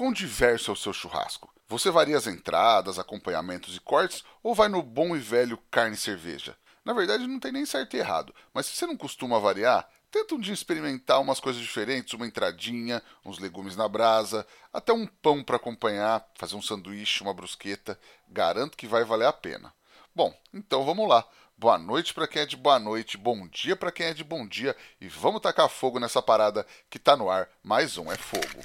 quão diverso é o seu churrasco? Você varia as entradas, acompanhamentos e cortes ou vai no bom e velho carne e cerveja? Na verdade, não tem nem certo e errado, mas se você não costuma variar, tenta um dia experimentar umas coisas diferentes, uma entradinha, uns legumes na brasa, até um pão para acompanhar, fazer um sanduíche, uma brusqueta. Garanto que vai valer a pena. Bom, então vamos lá. Boa noite para quem é de boa noite, bom dia para quem é de bom dia e vamos tacar fogo nessa parada que tá no ar. Mais um é fogo.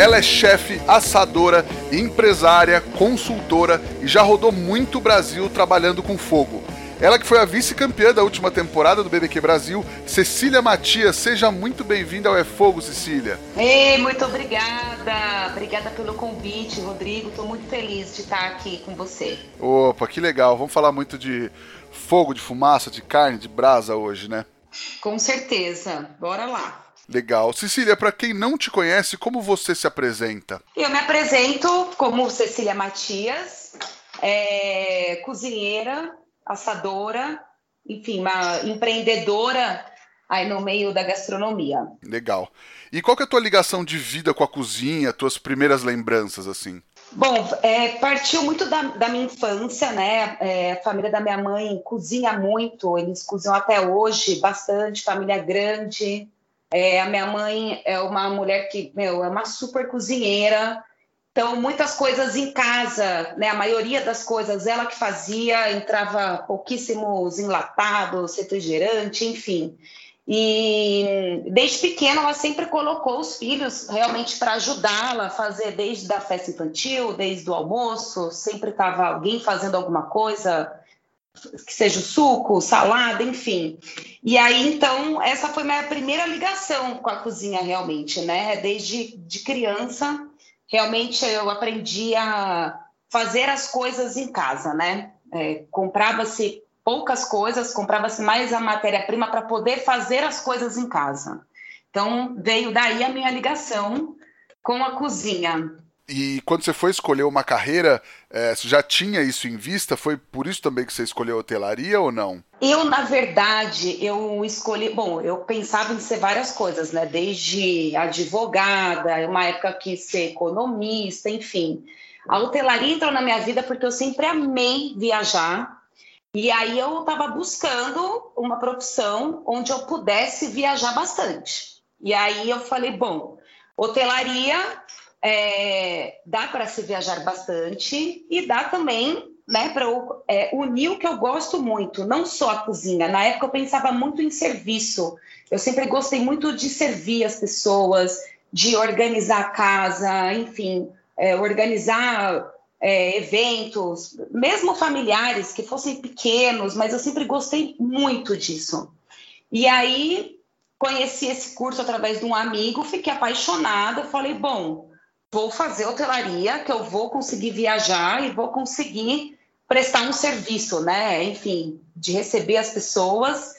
Ela é chefe, assadora, empresária, consultora e já rodou muito o Brasil trabalhando com fogo. Ela que foi a vice-campeã da última temporada do BBQ Brasil, Cecília Matias. Seja muito bem-vinda ao É Fogo, Cecília. Ei, muito obrigada. Obrigada pelo convite, Rodrigo. Estou muito feliz de estar aqui com você. Opa, que legal. Vamos falar muito de fogo, de fumaça, de carne, de brasa hoje, né? Com certeza. Bora lá. Legal. Cecília, para quem não te conhece, como você se apresenta? Eu me apresento como Cecília Matias, é, cozinheira, assadora, enfim, uma empreendedora aí no meio da gastronomia. Legal. E qual que é a tua ligação de vida com a cozinha, tuas primeiras lembranças, assim? Bom, é, partiu muito da, da, minha infância, né? É, a família da minha mãe cozinha muito, eles cozinham até hoje bastante, família grande. É, a minha mãe é uma mulher que, meu, é uma super cozinheira. Então, muitas coisas em casa, né? A maioria das coisas ela que fazia, entrava pouquíssimos enlatados, refrigerante, enfim. E desde pequena ela sempre colocou os filhos realmente para ajudá-la a fazer desde a festa infantil, desde o almoço, sempre estava alguém fazendo alguma coisa que seja o suco, salada, enfim. E aí, então, essa foi minha primeira ligação com a cozinha, realmente, né? Desde de criança, realmente eu aprendi a fazer as coisas em casa, né? É, comprava-se poucas coisas, comprava-se mais a matéria-prima para poder fazer as coisas em casa. Então, veio daí a minha ligação com a cozinha. E quando você foi escolher uma carreira, é, você já tinha isso em vista? Foi por isso também que você escolheu hotelaria ou não? Eu, na verdade, eu escolhi. Bom, eu pensava em ser várias coisas, né? Desde advogada, uma época quis ser economista, enfim. A hotelaria entrou na minha vida porque eu sempre amei viajar. E aí eu estava buscando uma profissão onde eu pudesse viajar bastante. E aí eu falei, bom, hotelaria é, dá para se viajar bastante e dá também né, para é, unir o que eu gosto muito, não só a cozinha. Na época eu pensava muito em serviço. Eu sempre gostei muito de servir as pessoas, de organizar a casa, enfim, é, organizar é, eventos, mesmo familiares que fossem pequenos, mas eu sempre gostei muito disso. E aí conheci esse curso através de um amigo, fiquei apaixonada, falei, bom, vou fazer hotelaria, que eu vou conseguir viajar e vou conseguir prestar um serviço, né? Enfim, de receber as pessoas.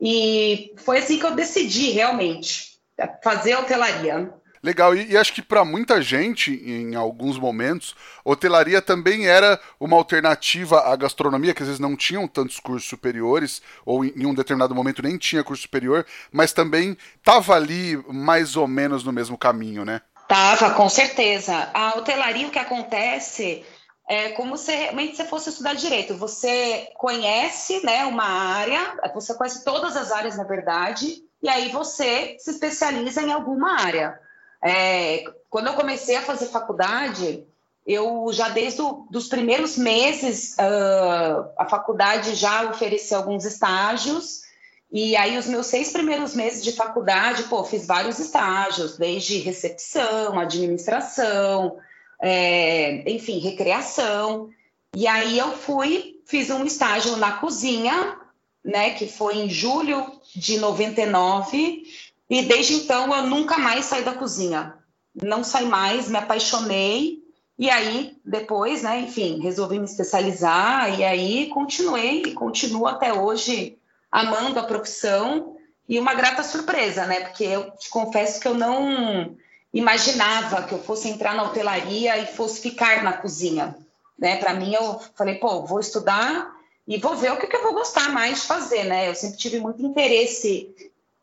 E foi assim que eu decidi realmente fazer hotelaria. Legal, e, e acho que para muita gente, em alguns momentos, hotelaria também era uma alternativa à gastronomia, que às vezes não tinham tantos cursos superiores, ou em, em um determinado momento nem tinha curso superior, mas também estava ali mais ou menos no mesmo caminho, né? Tava, com certeza. A hotelaria, o que acontece é como se realmente você fosse estudar direito. Você conhece né, uma área, você conhece todas as áreas, na verdade, e aí você se especializa em alguma área. É, quando eu comecei a fazer faculdade, eu já desde os primeiros meses, uh, a faculdade já oferecia alguns estágios, e aí, os meus seis primeiros meses de faculdade, pô, fiz vários estágios, desde recepção, administração, é, enfim, recreação. E aí eu fui, fiz um estágio na cozinha, né, que foi em julho de 99, e desde então eu nunca mais saí da cozinha. não saí mais, me apaixonei. E aí, depois, né, enfim, resolvi me especializar e aí continuei e continuo até hoje amando a profissão e uma grata surpresa, né? Porque eu te confesso que eu não imaginava que eu fosse entrar na hotelaria e fosse ficar na cozinha, né? Para mim, eu falei, pô, vou estudar e vou ver o que, que eu vou gostar mais de fazer, né? Eu sempre tive muito interesse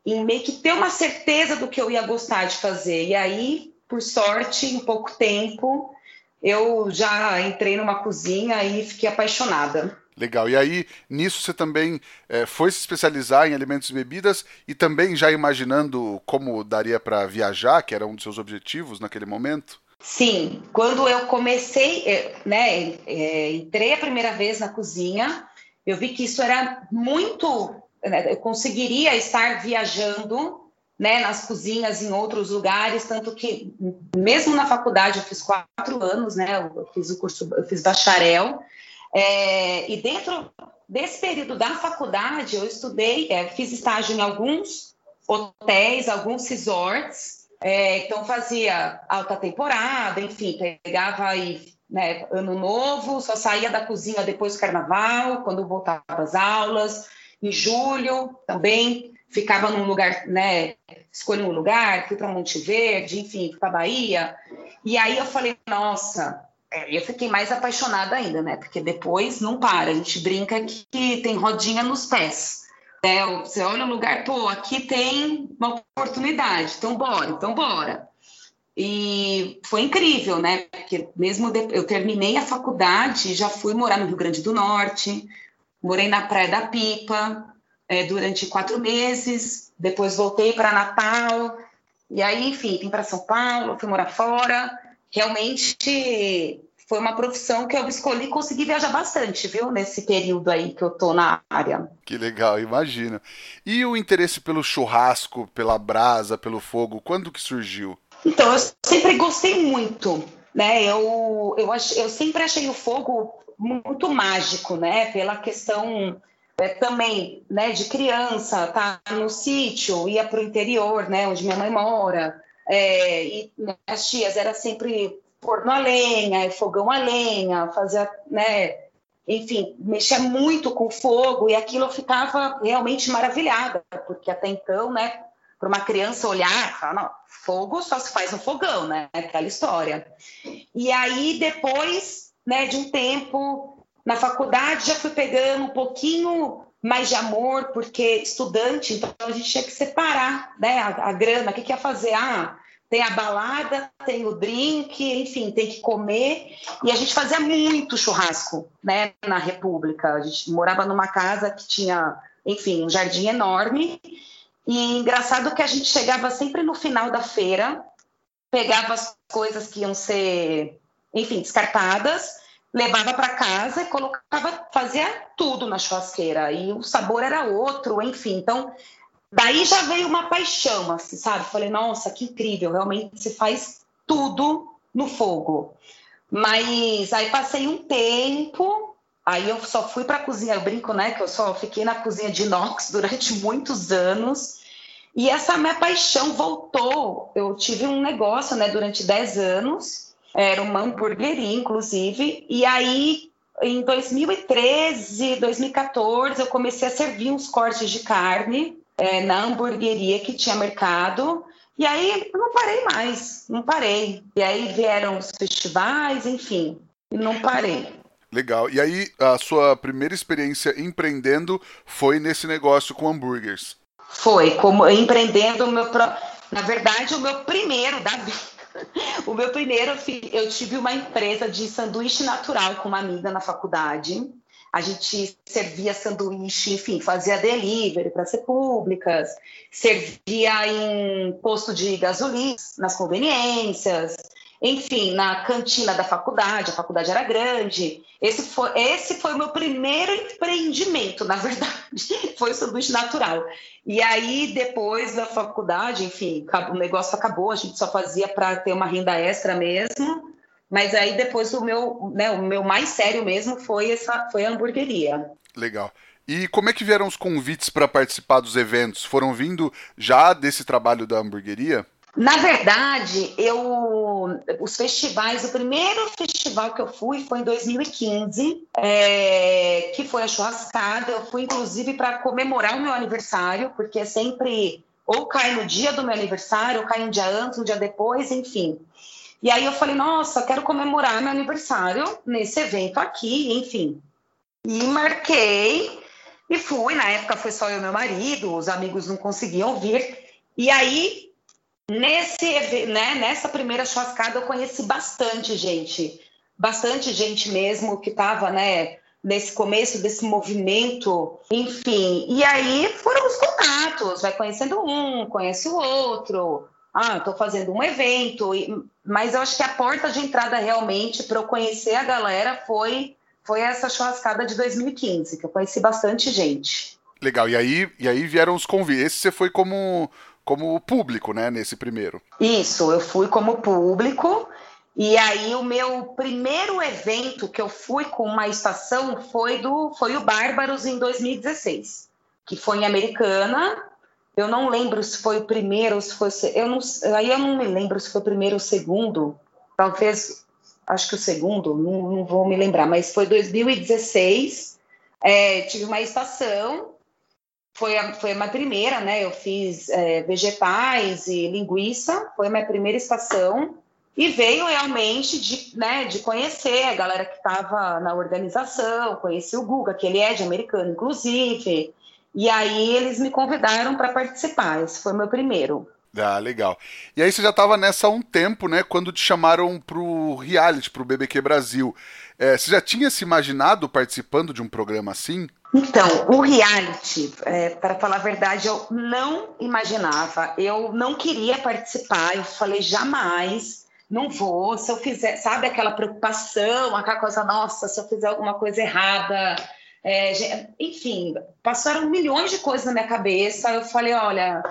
em meio que ter uma certeza do que eu ia gostar de fazer. E aí, por sorte, em pouco tempo, eu já entrei numa cozinha e fiquei apaixonada. Legal. E aí, nisso você também é, foi se especializar em alimentos e bebidas e também já imaginando como daria para viajar, que era um dos seus objetivos naquele momento? Sim. Quando eu comecei, é, né, é, entrei a primeira vez na cozinha, eu vi que isso era muito. Né, eu conseguiria estar viajando né, nas cozinhas em outros lugares, tanto que mesmo na faculdade eu fiz quatro anos, né, eu fiz o curso, eu fiz bacharel, é, e dentro desse período da faculdade, eu estudei, é, fiz estágio em alguns hotéis, alguns resorts, é, então fazia alta temporada, enfim, pegava aí né, ano novo, só saía da cozinha depois do carnaval, quando voltava às aulas, em julho também ficava num lugar, né, escolhi um lugar, fui para Monte Verde, enfim, para Bahia, e aí eu falei, nossa, eu fiquei mais apaixonada ainda, né? Porque depois não para, a gente brinca que tem rodinha nos pés. Né? Você olha um lugar, pô, aqui tem uma oportunidade, então bora, então bora. E foi incrível, né? Porque mesmo de... eu terminei a faculdade, já fui morar no Rio Grande do Norte, morei na Praia da Pipa é, durante quatro meses, depois voltei para Natal, e aí, enfim, vim para São Paulo, fui morar fora realmente foi uma profissão que eu escolhi e consegui viajar bastante, viu? Nesse período aí que eu tô na área. Que legal, imagino. E o interesse pelo churrasco, pela brasa, pelo fogo, quando que surgiu? Então, eu sempre gostei muito, né? Eu, eu, ach, eu sempre achei o fogo muito mágico, né? Pela questão é, também, né, de criança, tá no sítio, ia para o interior, né, onde minha mãe mora, é, e as tias era sempre forno a lenha, fogão a lenha, fazia, né, enfim, mexia muito com fogo e aquilo eu ficava realmente maravilhada, porque até então, né, para uma criança olhar, falar, não, fogo só se faz no fogão, né, aquela história. E aí depois, né, de um tempo na faculdade já fui pegando um pouquinho mais de amor, porque estudante, então a gente tinha que separar né, a, a grana, o que, que ia fazer? Ah, tem a balada, tem o drink, enfim, tem que comer. E a gente fazia muito churrasco né, na República. A gente morava numa casa que tinha, enfim, um jardim enorme. E engraçado que a gente chegava sempre no final da feira, pegava as coisas que iam ser, enfim, descartadas levava para casa e colocava, fazia tudo na churrasqueira e o sabor era outro, enfim. Então, daí já veio uma paixão, assim, sabe? Falei, nossa, que incrível, realmente se faz tudo no fogo. Mas aí passei um tempo, aí eu só fui para a cozinha, eu brinco, né, que eu só fiquei na cozinha de inox durante muitos anos. E essa minha paixão voltou. Eu tive um negócio, né, durante 10 anos era uma hamburgueria, inclusive. E aí, em 2013, 2014, eu comecei a servir uns cortes de carne é, na hamburgueria que tinha mercado. E aí, eu não parei mais, não parei. E aí vieram os festivais, enfim, e não parei. Legal. E aí, a sua primeira experiência empreendendo foi nesse negócio com hambúrgueres? Foi, como empreendendo o meu. Pro... Na verdade, o meu primeiro da vida o meu primeiro, eu tive uma empresa de sanduíche natural com uma amiga na faculdade. A gente servia sanduíche, enfim, fazia delivery para as repúblicas, servia em posto de gasolina, nas conveniências, enfim, na cantina da faculdade, a faculdade era grande. Esse foi, esse foi o meu primeiro empreendimento, na verdade, foi o sanduíche natural. E aí, depois da faculdade, enfim, o negócio acabou, a gente só fazia para ter uma renda extra mesmo. Mas aí depois o meu, né, o meu mais sério mesmo foi essa, foi a hamburgueria. Legal. E como é que vieram os convites para participar dos eventos? Foram vindo já desse trabalho da hamburgueria? Na verdade, eu os festivais, o primeiro festival que eu fui foi em 2015, é, que foi a churrascada. Eu fui inclusive para comemorar o meu aniversário, porque é sempre ou cai no dia do meu aniversário, ou cai um dia antes, um dia depois, enfim. E aí eu falei, nossa, quero comemorar meu aniversário nesse evento aqui, enfim. E marquei e fui. Na época foi só eu e meu marido, os amigos não conseguiam vir. E aí Nesse, né, nessa primeira churrascada eu conheci bastante gente, bastante gente mesmo que estava, né, nesse começo desse movimento, enfim. E aí foram os contatos, vai conhecendo um, conhece o outro. Ah, estou fazendo um evento, mas eu acho que a porta de entrada realmente para eu conhecer a galera foi foi essa churrascada de 2015, que eu conheci bastante gente. Legal. E aí, e aí vieram os convites. Esse você foi como como público, né, nesse primeiro. Isso, eu fui como público. E aí o meu primeiro evento que eu fui com uma estação foi do foi o Bárbaros em 2016, que foi em Americana. Eu não lembro se foi o primeiro ou se foi eu não aí eu não me lembro se foi o primeiro ou o segundo. Talvez acho que o segundo, não, não vou me lembrar, mas foi 2016. É, tive uma estação foi a, foi a minha primeira, né? Eu fiz é, vegetais e linguiça, foi a minha primeira estação. E veio realmente de, né, de conhecer a galera que estava na organização, conheci o Guga, que ele é de americano, inclusive. E aí eles me convidaram para participar. Esse foi o meu primeiro. Ah, legal. E aí você já estava nessa há um tempo, né? Quando te chamaram pro reality, pro BBQ Brasil. É, você já tinha se imaginado participando de um programa assim? Então, o reality, é, para falar a verdade, eu não imaginava, eu não queria participar, eu falei jamais, não vou, se eu fizer, sabe aquela preocupação, aquela coisa, nossa, se eu fizer alguma coisa errada, é, enfim, passaram milhões de coisas na minha cabeça, eu falei, olha,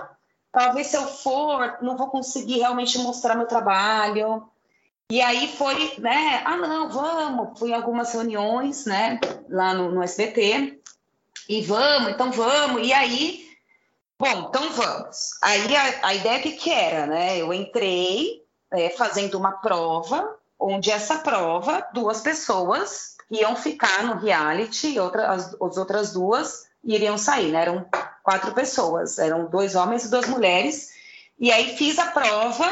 talvez se eu for, não vou conseguir realmente mostrar meu trabalho, e aí foi, né, ah não, vamos, fui em algumas reuniões, né, lá no, no SBT, e vamos, então vamos. E aí, bom, então vamos. Aí a, a ideia que, que era, né? Eu entrei é, fazendo uma prova, onde essa prova, duas pessoas iam ficar no reality, outra, as, as outras duas iriam sair, né? Eram quatro pessoas, eram dois homens e duas mulheres. E aí fiz a prova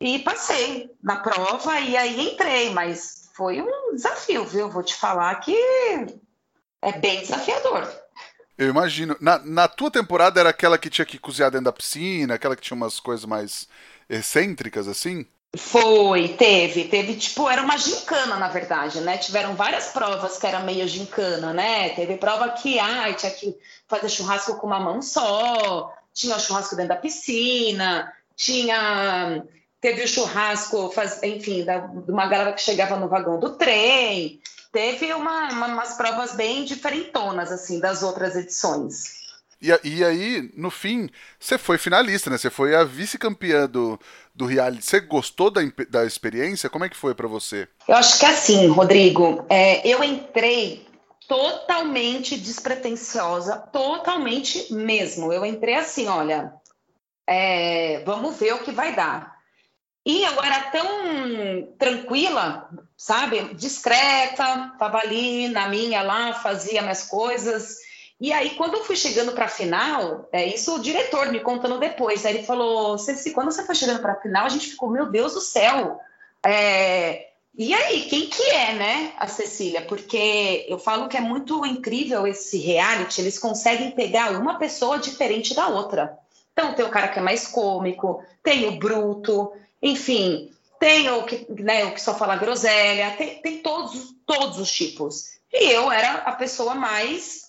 e passei na prova e aí entrei, mas foi um desafio, viu? Vou te falar que é bem desafiador. Eu imagino. Na, na tua temporada era aquela que tinha que cozinhar dentro da piscina, aquela que tinha umas coisas mais excêntricas, assim? Foi, teve, teve, tipo, era uma gincana, na verdade, né? Tiveram várias provas que era meio gincana, né? Teve prova que, ai, tinha que fazer churrasco com uma mão só, tinha churrasco dentro da piscina, tinha. Teve o churrasco, faz, enfim, de uma galera que chegava no vagão do trem teve uma, uma, umas provas bem diferentonas, assim, das outras edições. E, e aí, no fim, você foi finalista, né? Você foi a vice-campeã do, do reality. Você gostou da, da experiência? Como é que foi para você? Eu acho que é assim, Rodrigo, é, eu entrei totalmente despretensiosa, totalmente mesmo. Eu entrei assim, olha, é, vamos ver o que vai dar. E eu era tão tranquila, sabe? Discreta, estava ali na minha lá, fazia minhas coisas. E aí, quando eu fui chegando para a final, é, isso o diretor me contando depois, aí ele falou: Ceci, quando você foi chegando para a final, a gente ficou, meu Deus do céu. É, e aí, quem que é, né, a Cecília? Porque eu falo que é muito incrível esse reality, eles conseguem pegar uma pessoa diferente da outra. Então, tem o cara que é mais cômico, tem o bruto, enfim, tem o que, né, o que só fala groselha, tem, tem todos, todos os tipos. E eu era a pessoa mais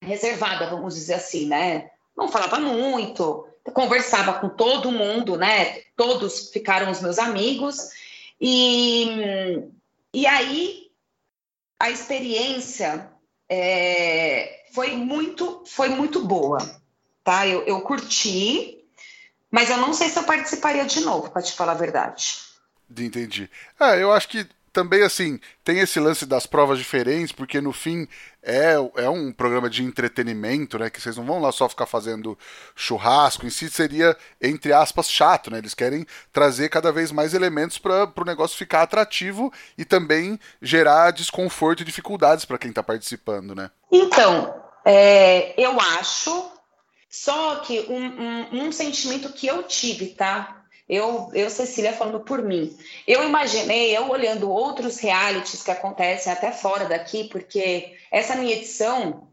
reservada, vamos dizer assim, né? Não falava muito, conversava com todo mundo, né? Todos ficaram os meus amigos. E, e aí a experiência é, foi muito foi muito boa, tá? Eu, eu curti, mas eu não sei se eu participaria de novo, para te falar a verdade. Entendi. É, eu acho que também, assim, tem esse lance das provas diferentes, porque no fim é, é um programa de entretenimento, né? Que vocês não vão lá só ficar fazendo churrasco. Em si seria, entre aspas, chato, né? Eles querem trazer cada vez mais elementos para o negócio ficar atrativo e também gerar desconforto e dificuldades para quem está participando, né? Então, é, eu acho. Só que um, um, um sentimento que eu tive, tá? Eu, eu, Cecília, falando por mim. Eu imaginei, eu olhando outros realities que acontecem até fora daqui, porque essa minha edição,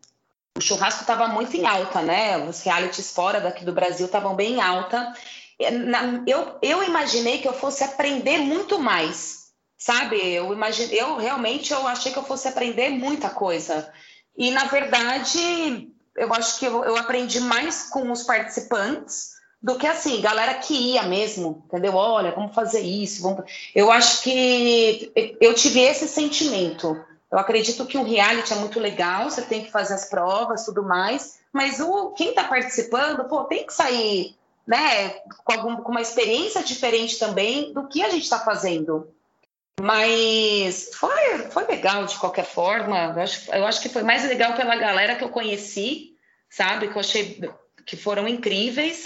o churrasco estava muito em alta, né? Os realities fora daqui do Brasil estavam bem em alta. Eu, eu imaginei que eu fosse aprender muito mais, sabe? Eu imaginei, eu realmente eu achei que eu fosse aprender muita coisa. E na verdade, eu acho que eu, eu aprendi mais com os participantes do que assim, galera que ia mesmo, entendeu? Olha, vamos fazer isso. Vamos... Eu acho que eu tive esse sentimento. Eu acredito que o reality é muito legal, você tem que fazer as provas, tudo mais, mas o quem está participando, pô, tem que sair, né, com, algum, com uma experiência diferente também do que a gente está fazendo. Mas foi, foi legal de qualquer forma. Eu acho, eu acho que foi mais legal pela galera que eu conheci, sabe? Que eu achei que foram incríveis.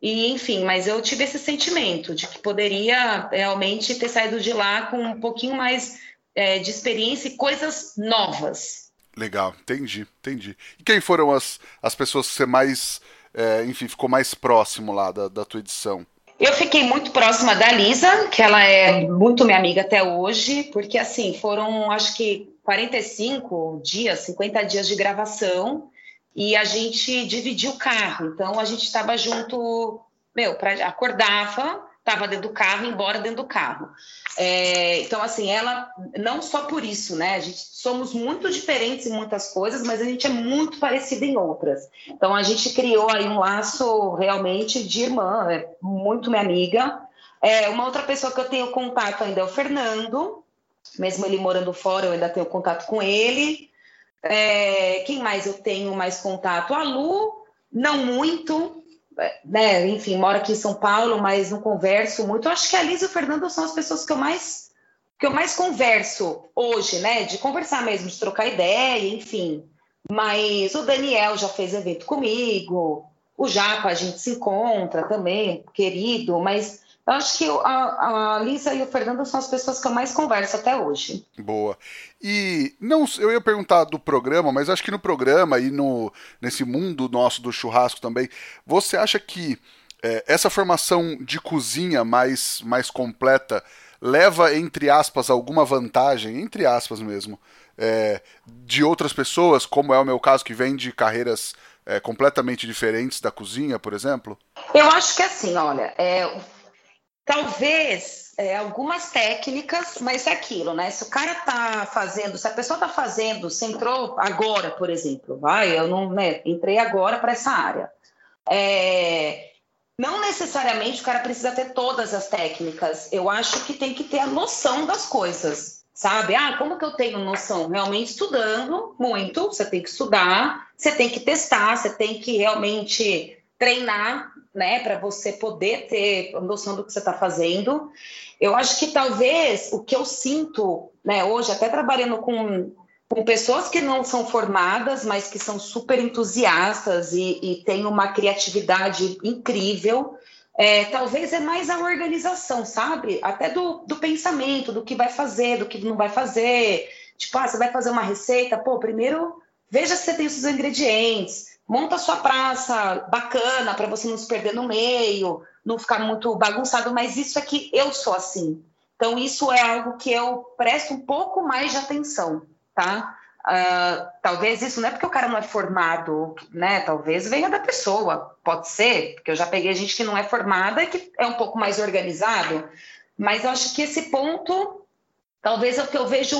E, enfim, mas eu tive esse sentimento de que poderia realmente ter saído de lá com um pouquinho mais é, de experiência e coisas novas. Legal, entendi, entendi. E quem foram as, as pessoas que você mais, é, enfim, ficou mais próximo lá da, da tua edição? Eu fiquei muito próxima da Lisa, que ela é muito minha amiga até hoje, porque assim, foram acho que 45 dias, 50 dias de gravação e a gente dividia o carro. Então a gente estava junto, meu, pra, acordava, estava dentro do carro, embora dentro do carro. É, então assim, ela não só por isso, né? A gente somos muito diferentes em muitas coisas, mas a gente é muito parecida em outras. Então a gente criou aí um laço realmente de irmã, é muito minha amiga. É, uma outra pessoa que eu tenho contato ainda é o Fernando, mesmo ele morando fora, eu ainda tenho contato com ele. É, quem mais eu tenho mais contato? A Lu, não muito, né? Enfim, mora aqui em São Paulo, mas não converso muito. Eu acho que a Liz e o Fernando são as pessoas que eu mais que eu mais converso hoje, né? De conversar mesmo, de trocar ideia, enfim. Mas o Daniel já fez evento comigo, o Jaco a gente se encontra também, querido, mas eu acho que a, a Lisa e o Fernando são as pessoas que eu mais converso até hoje. Boa. E não, eu ia perguntar do programa, mas acho que no programa e no, nesse mundo nosso do churrasco também, você acha que é, essa formação de cozinha mais, mais completa leva, entre aspas, alguma vantagem, entre aspas mesmo, é, de outras pessoas, como é o meu caso, que vem de carreiras é, completamente diferentes da cozinha, por exemplo? Eu acho que assim, olha, é, Talvez é, algumas técnicas, mas é aquilo, né? Se o cara tá fazendo, se a pessoa tá fazendo, você entrou agora, por exemplo, vai, eu não, né, entrei agora para essa área. É, não necessariamente o cara precisa ter todas as técnicas. Eu acho que tem que ter a noção das coisas, sabe? Ah, como que eu tenho noção? Realmente estudando muito, você tem que estudar, você tem que testar, você tem que realmente treinar né, para você poder ter noção do que você está fazendo. Eu acho que talvez o que eu sinto, né, hoje, até trabalhando com, com pessoas que não são formadas, mas que são super entusiastas e, e têm uma criatividade incrível, é, talvez é mais a organização, sabe? Até do, do pensamento, do que vai fazer, do que não vai fazer. Tipo, ah, você vai fazer uma receita, pô, primeiro veja se você tem os ingredientes monta sua praça bacana para você não se perder no meio, não ficar muito bagunçado, mas isso é que eu sou assim. Então, isso é algo que eu presto um pouco mais de atenção, tá? Uh, talvez isso não é porque o cara não é formado, né? Talvez venha da pessoa, pode ser, porque eu já peguei gente que não é formada e que é um pouco mais organizado, mas eu acho que esse ponto, talvez é o que eu vejo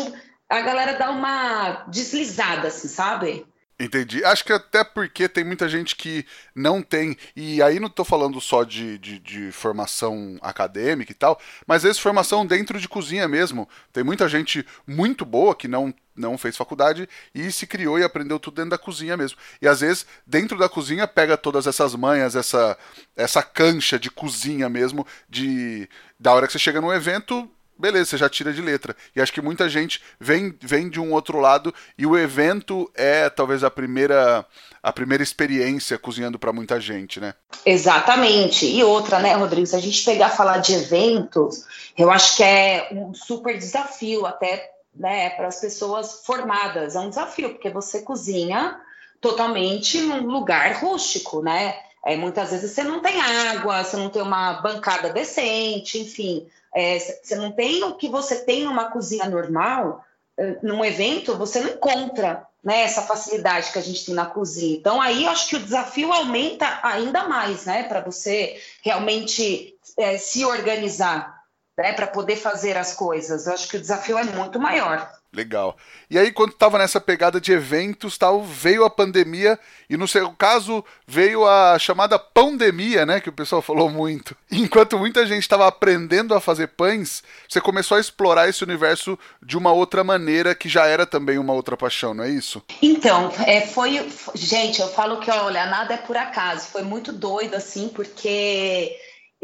a galera dar uma deslizada, assim, sabe? Entendi. Acho que até porque tem muita gente que não tem, e aí não estou falando só de, de, de, formação acadêmica e tal, mas às vezes formação dentro de cozinha mesmo. Tem muita gente muito boa que não, não fez faculdade e se criou e aprendeu tudo dentro da cozinha mesmo. E às vezes, dentro da cozinha, pega todas essas manhas, essa, essa cancha de cozinha mesmo, de da hora que você chega num evento, beleza, você já tira de letra. E acho que muita gente vem, vem de um outro lado e o evento é talvez a primeira a primeira experiência cozinhando para muita gente, né? Exatamente. E outra, né, Rodrigo, se a gente pegar falar de eventos, eu acho que é um super desafio até né, para as pessoas formadas. É um desafio, porque você cozinha totalmente num lugar rústico, né? É, muitas vezes você não tem água, você não tem uma bancada decente, enfim, é, você não tem o que você tem numa cozinha normal, é, num evento, você não encontra né, essa facilidade que a gente tem na cozinha. Então, aí eu acho que o desafio aumenta ainda mais, né, para você realmente é, se organizar, né, para poder fazer as coisas. Eu acho que o desafio é muito maior. Legal. E aí, quando estava nessa pegada de eventos, tal, veio a pandemia e no seu caso veio a chamada pandemia, né, que o pessoal falou muito. Enquanto muita gente estava aprendendo a fazer pães, você começou a explorar esse universo de uma outra maneira que já era também uma outra paixão, não é isso? Então, é, foi, gente, eu falo que olha, nada é por acaso. Foi muito doido assim, porque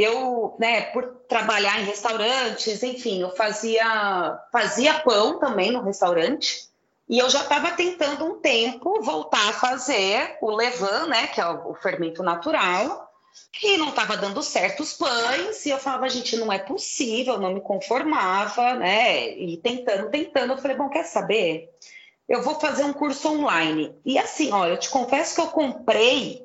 eu, né, por trabalhar em restaurantes, enfim, eu fazia, fazia pão também no restaurante. E eu já estava tentando um tempo voltar a fazer o levain, né, que é o fermento natural, e não estava dando certo os pães, e eu falava, gente, não é possível, não me conformava, né, e tentando, tentando, eu falei, bom, quer saber? Eu vou fazer um curso online. E assim, ó, eu te confesso que eu comprei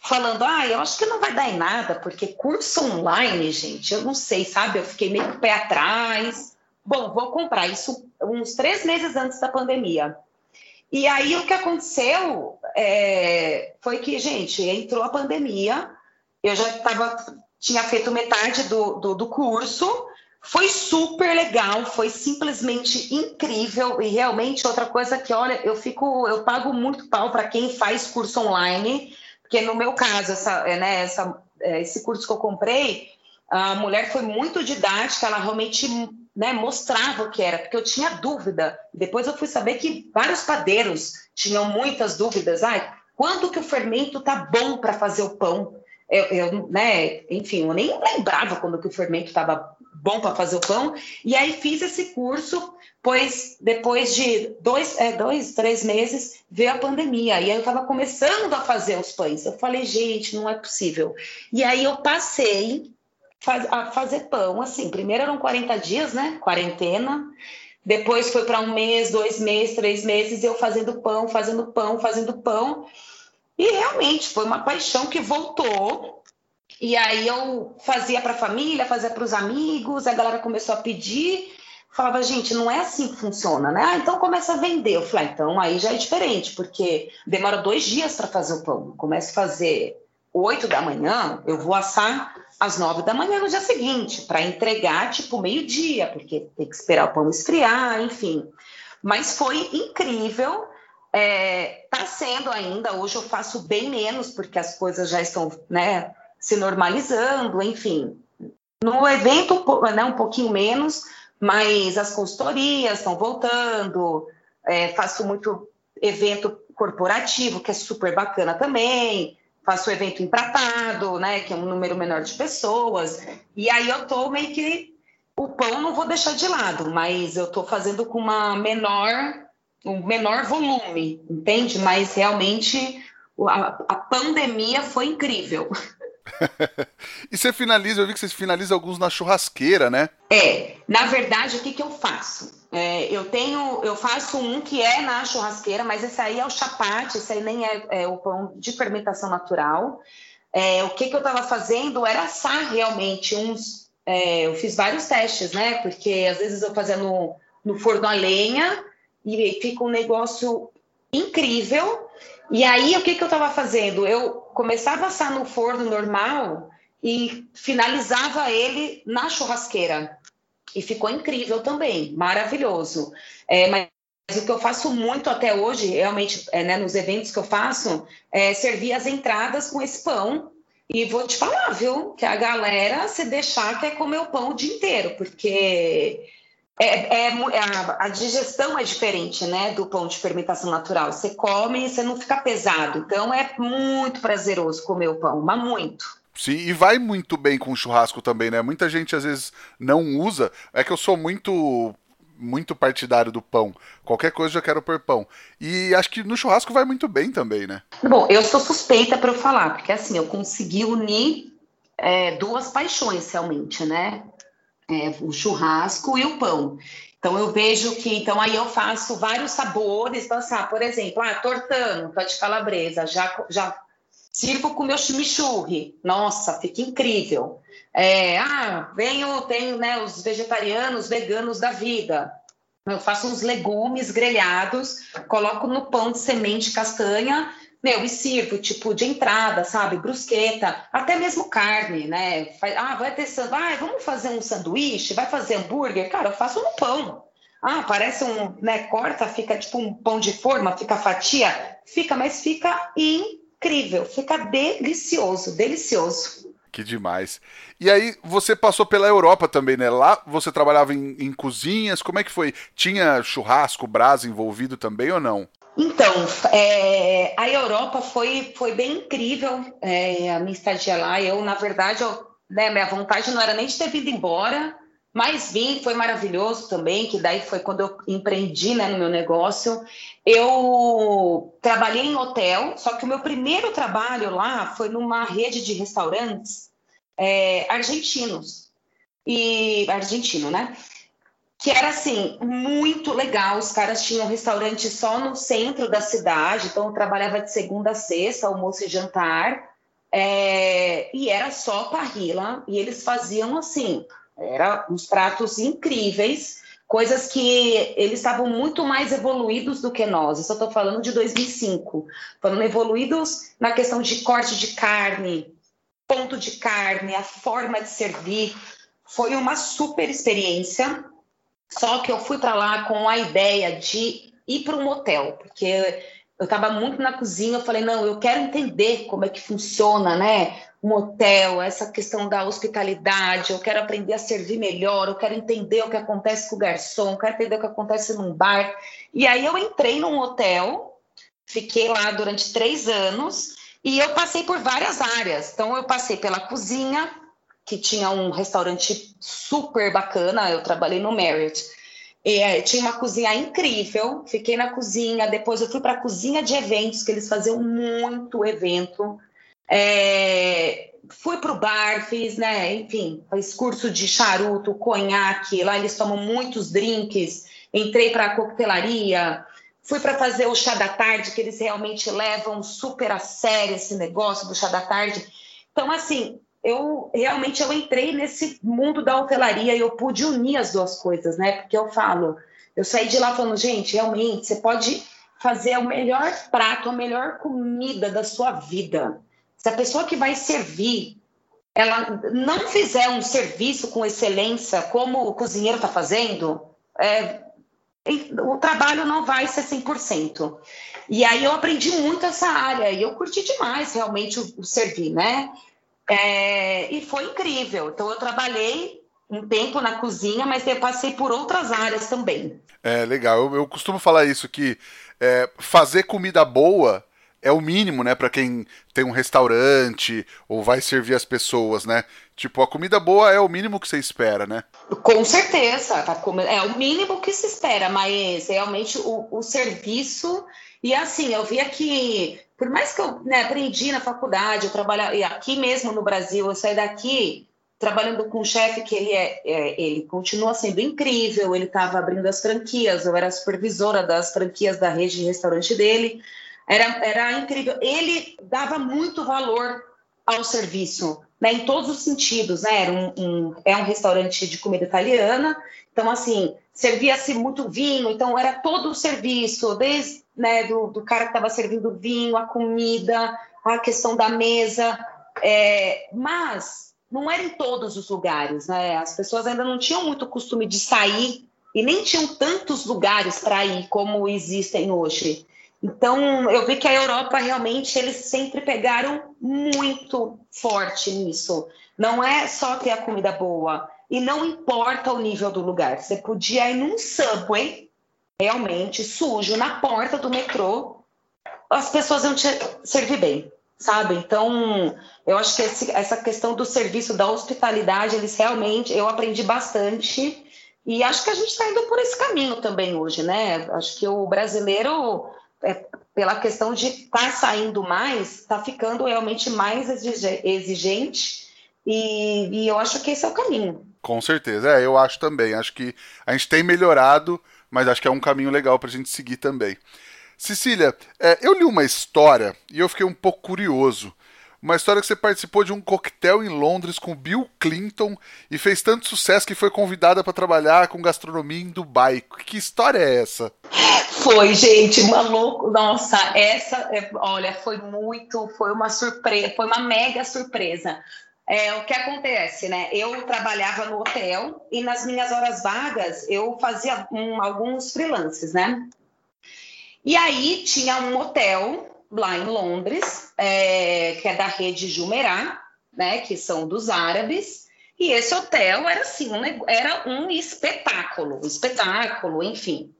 falando, ah, eu acho que não vai dar em nada, porque curso online, gente, eu não sei, sabe? Eu fiquei meio com o pé atrás. Bom, vou comprar isso uns três meses antes da pandemia. E aí o que aconteceu é, foi que, gente, entrou a pandemia, eu já tava, tinha feito metade do, do, do curso, foi super legal, foi simplesmente incrível e realmente outra coisa que, olha, eu fico, eu pago muito pau para quem faz curso online, porque no meu caso, essa, é, né, essa, é, esse curso que eu comprei, a mulher foi muito didática, ela realmente né, mostrava o que era, porque eu tinha dúvida. Depois eu fui saber que vários padeiros tinham muitas dúvidas. Ah, quando que o fermento tá bom para fazer o pão? Eu, eu, né, enfim, eu nem lembrava quando que o fermento estava bom para fazer o pão. E aí fiz esse curso pois depois de dois, é, dois, três meses veio a pandemia, e aí eu estava começando a fazer os pães. Eu falei, gente, não é possível. E aí eu passei a fazer pão, assim, primeiro eram 40 dias, né, quarentena, depois foi para um mês, dois meses, três meses, eu fazendo pão, fazendo pão, fazendo pão, e realmente foi uma paixão que voltou, e aí eu fazia para a família, fazia para os amigos, a galera começou a pedir, falava, gente, não é assim que funciona, né? Ah, então começa a vender. Eu falei, ah, então aí já é diferente, porque demora dois dias para fazer o pão. Começa a fazer oito da manhã, eu vou assar às nove da manhã no dia seguinte, para entregar tipo meio-dia, porque tem que esperar o pão esfriar, enfim. Mas foi incrível. É, tá sendo ainda, hoje eu faço bem menos, porque as coisas já estão né, se normalizando, enfim. No evento, né, um pouquinho menos, mas as consultorias estão voltando, é, faço muito evento corporativo, que é super bacana também, faço evento empratado, né, que é um número menor de pessoas, e aí eu tô meio que o pão não vou deixar de lado, mas eu tô fazendo com uma menor, um menor volume, entende? Mas realmente a, a pandemia foi incrível. e você finaliza, eu vi que você finaliza alguns na churrasqueira, né? É, na verdade, o que, que eu faço? É, eu tenho, eu faço um que é na churrasqueira, mas esse aí é o chapate, esse aí nem é, é o pão de fermentação natural. É, o que, que eu estava fazendo era assar realmente uns. É, eu fiz vários testes, né? Porque às vezes eu fazia no, no forno a lenha e fica um negócio incrível. E aí, o que, que eu estava fazendo? Eu começava a assar no forno normal e finalizava ele na churrasqueira. E ficou incrível também, maravilhoso. É, mas o que eu faço muito até hoje, realmente, é, né, nos eventos que eu faço, é servir as entradas com esse pão. E vou te falar, viu, que a galera, se deixar, quer comer o pão o dia inteiro, porque é, é, a, a, digestão é diferente, né, do pão de fermentação natural. Você come e você não fica pesado. Então é muito prazeroso comer o pão, mas muito. Sim, e vai muito bem com churrasco também, né? Muita gente às vezes não usa. É que eu sou muito muito partidário do pão. Qualquer coisa eu quero pôr pão. E acho que no churrasco vai muito bem também, né? Bom, eu sou suspeita para eu falar, porque assim, eu consegui unir é, duas paixões realmente, né? É, o churrasco e o pão. Então eu vejo que, então aí eu faço vários sabores, passar, então, por exemplo, ah, tortano, pó de calabresa, já, já sirvo com meu chimichurri, nossa, fica incrível. É, ah, venho, tenho né, os vegetarianos, veganos da vida. Eu faço uns legumes grelhados, coloco no pão de semente castanha, meu, e sirvo, tipo, de entrada, sabe? Brusqueta, até mesmo carne, né? Ah, vai ter ah, vamos fazer um sanduíche, vai fazer hambúrguer? Cara, eu faço no pão. Ah, parece um, né? Corta, fica tipo um pão de forma, fica fatia, fica, mas fica incrível, fica delicioso, delicioso. Que demais. E aí, você passou pela Europa também, né? Lá você trabalhava em, em cozinhas, como é que foi? Tinha churrasco, brasa envolvido também ou não? Então, é, a Europa foi, foi bem incrível, é, a minha estadia lá. Eu, na verdade, eu, né, minha vontade não era nem de ter vindo embora, mas vim, foi maravilhoso também, que daí foi quando eu empreendi né, no meu negócio. Eu trabalhei em hotel, só que o meu primeiro trabalho lá foi numa rede de restaurantes é, argentinos. E argentino, né? Que era assim muito legal. Os caras tinham um restaurante só no centro da cidade, então trabalhava de segunda a sexta, almoço e jantar, é, e era só parrila. E eles faziam assim, era uns pratos incríveis, coisas que eles estavam muito mais evoluídos do que nós. Eu só estou falando de 2005, falando evoluídos na questão de corte de carne, ponto de carne, a forma de servir. Foi uma super experiência só que eu fui para lá com a ideia de ir para um motel, porque eu estava muito na cozinha, eu falei, não, eu quero entender como é que funciona, né? Um hotel, essa questão da hospitalidade, eu quero aprender a servir melhor, eu quero entender o que acontece com o garçom, eu quero entender o que acontece num bar. E aí eu entrei num hotel, fiquei lá durante três anos, e eu passei por várias áreas. Então, eu passei pela cozinha, que tinha um restaurante super bacana, eu trabalhei no Marriott. É, tinha uma cozinha incrível, fiquei na cozinha, depois eu fui para a cozinha de eventos, que eles faziam muito evento. É, fui para o bar, fiz, né, enfim, fiz curso de charuto, conhaque, lá eles tomam muitos drinks, entrei para a coquetelaria, fui para fazer o chá da tarde, que eles realmente levam super a sério esse negócio do chá da tarde. Então, assim, eu realmente eu entrei nesse mundo da hotelaria e eu pude unir as duas coisas, né? Porque eu falo, eu saí de lá falando, gente, realmente você pode fazer o melhor prato, a melhor comida da sua vida. Se a pessoa que vai servir, ela não fizer um serviço com excelência, como o cozinheiro está fazendo, é, o trabalho não vai ser 100%. E aí eu aprendi muito essa área e eu curti demais realmente o, o servir, né? É, e foi incrível. Então, eu trabalhei um tempo na cozinha, mas eu passei por outras áreas também. É, legal. Eu, eu costumo falar isso, que é, fazer comida boa é o mínimo, né, para quem tem um restaurante ou vai servir as pessoas, né? Tipo, a comida boa é o mínimo que você espera, né? Com certeza, é o mínimo que se espera, mas realmente o, o serviço e assim, eu via que por mais que eu né, aprendi na faculdade, eu trabalhar e aqui mesmo no Brasil, eu saí daqui trabalhando com um chefe que ele é, é, ele continua sendo incrível, ele estava abrindo as franquias, eu era supervisora das franquias da rede de restaurante dele, era, era incrível. Ele dava muito valor ao serviço, né, em todos os sentidos, né? Era um, um, é um restaurante de comida italiana, então assim servia-se muito vinho, então era todo o serviço, desde né, do, do cara que estava servindo vinho, a comida, a questão da mesa. É, mas não era em todos os lugares, né? As pessoas ainda não tinham muito costume de sair e nem tinham tantos lugares para ir como existem hoje. Então, eu vi que a Europa realmente eles sempre pegaram muito forte nisso. Não é só ter a comida boa e não importa o nível do lugar. Você podia ir num subway realmente sujo na porta do metrô, as pessoas iam te servir bem. sabe? Então, eu acho que esse, essa questão do serviço, da hospitalidade, eles realmente, eu aprendi bastante e acho que a gente está indo por esse caminho também hoje, né? Acho que o brasileiro, é, pela questão de estar tá saindo mais, está ficando realmente mais exigente e, e eu acho que esse é o caminho. Com certeza, é, eu acho também. Acho que a gente tem melhorado, mas acho que é um caminho legal para a gente seguir também. Cecília, é, eu li uma história e eu fiquei um pouco curioso. Uma história que você participou de um coquetel em Londres com Bill Clinton e fez tanto sucesso que foi convidada para trabalhar com gastronomia em Dubai. Que história é essa? Foi, gente, maluco. Nossa, essa, é, olha, foi muito, foi uma surpresa, foi uma mega surpresa. É, o que acontece, né? Eu trabalhava no hotel e nas minhas horas vagas eu fazia um, alguns freelances, né? E aí tinha um hotel lá em Londres, é, que é da rede Jumerá, né? Que são dos árabes. E esse hotel era assim, um, era um espetáculo, espetáculo, enfim.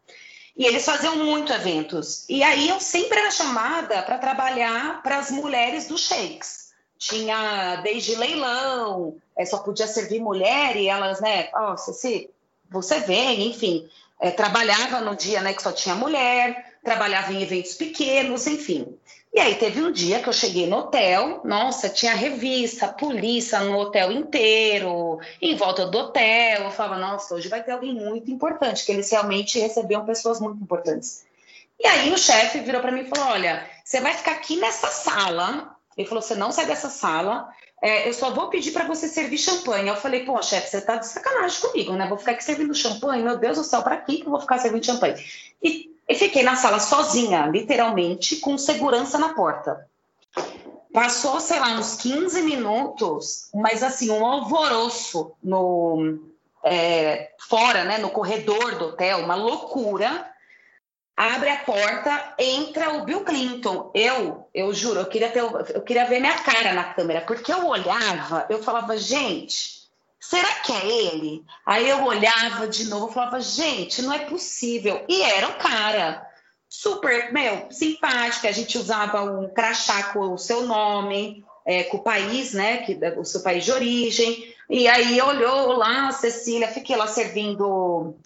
E eles faziam muito eventos. E aí eu sempre era chamada para trabalhar para as mulheres dos sheiks tinha desde leilão, é, só podia servir mulher e elas, né, ó, oh, você, você vem, enfim, é, trabalhava no dia, né, que só tinha mulher, trabalhava em eventos pequenos, enfim. E aí teve um dia que eu cheguei no hotel, nossa, tinha revista, polícia no hotel inteiro, em volta do hotel, eu falava, nossa, hoje vai ter alguém muito importante, que eles realmente recebiam pessoas muito importantes. E aí o chefe virou para mim e falou, olha, você vai ficar aqui nessa sala, ele falou: você não sai dessa sala, é, eu só vou pedir para você servir champanhe. Eu falei: pô, chefe, você tá de sacanagem comigo, né? Vou ficar aqui servindo champanhe? Meu Deus do céu, para que eu vou ficar servindo champanhe? E, e fiquei na sala sozinha, literalmente, com segurança na porta. Passou, sei lá, uns 15 minutos, mas assim, um alvoroço no, é, fora, né, no corredor do hotel, uma loucura abre a porta, entra o Bill Clinton. Eu, eu juro, eu queria ter, eu queria ver minha cara na câmera, porque eu olhava, eu falava, gente, será que é ele? Aí eu olhava de novo, falava, gente, não é possível. E era o cara, super, meu, simpático. A gente usava um crachá com o seu nome, é, com o país, né, que o seu país de origem. E aí olhou lá, Cecília, fiquei lá servindo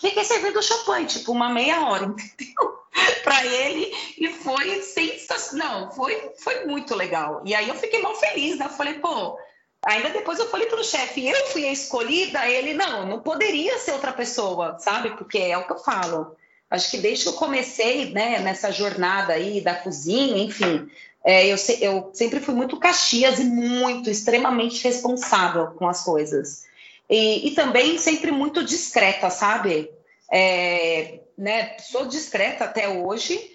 Fiquei servindo champanhe, tipo, uma meia hora, entendeu? para ele e foi sensacional, foi, foi muito legal. E aí eu fiquei mal feliz, né? Eu falei, pô, ainda depois eu falei pro chefe, eu fui a escolhida, ele, não, não poderia ser outra pessoa, sabe? Porque é o que eu falo. Acho que desde que eu comecei, né, nessa jornada aí da cozinha, enfim, é, eu, eu sempre fui muito caxias e muito, extremamente responsável com as coisas. E, e também sempre muito discreta, sabe? É, né, sou discreta até hoje.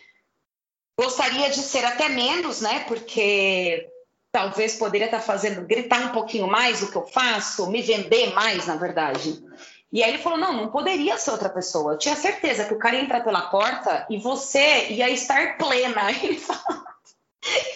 Gostaria de ser até menos, né? Porque talvez poderia estar fazendo, gritar um pouquinho mais do que eu faço, me vender mais, na verdade. E aí ele falou: não, não poderia ser outra pessoa. Eu tinha certeza que o cara ia entrar pela porta e você ia estar plena. Ele falou.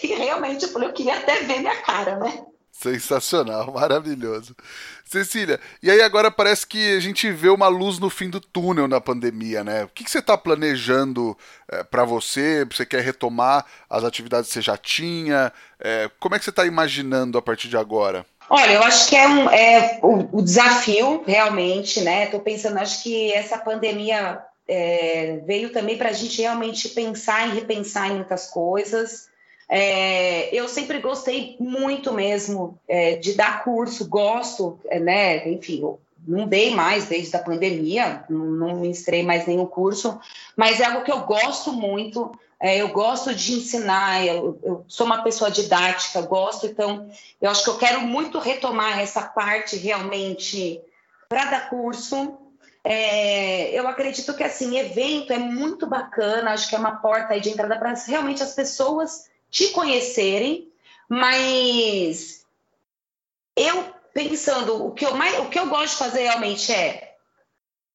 E realmente eu falei, eu queria até ver minha cara, né? Sensacional, maravilhoso. Cecília, e aí agora parece que a gente vê uma luz no fim do túnel na pandemia, né? O que, que você está planejando é, para você? Você quer retomar as atividades que você já tinha? É, como é que você está imaginando a partir de agora? Olha, eu acho que é, um, é o, o, desafio, realmente, né? Estou pensando, acho que essa pandemia é, veio também para a gente realmente pensar e repensar em muitas coisas. É, eu sempre gostei muito mesmo é, de dar curso, gosto, é, né? Enfim, não dei mais desde a pandemia, não, não ministrei mais nenhum curso, mas é algo que eu gosto muito. É, eu gosto de ensinar, eu, eu, sou uma pessoa didática, gosto, então eu acho que eu quero muito retomar essa parte realmente para dar curso. É, eu acredito que assim, evento é muito bacana, acho que é uma porta de entrada para realmente as pessoas te conhecerem, mas eu pensando o que eu mais, o que eu gosto de fazer realmente é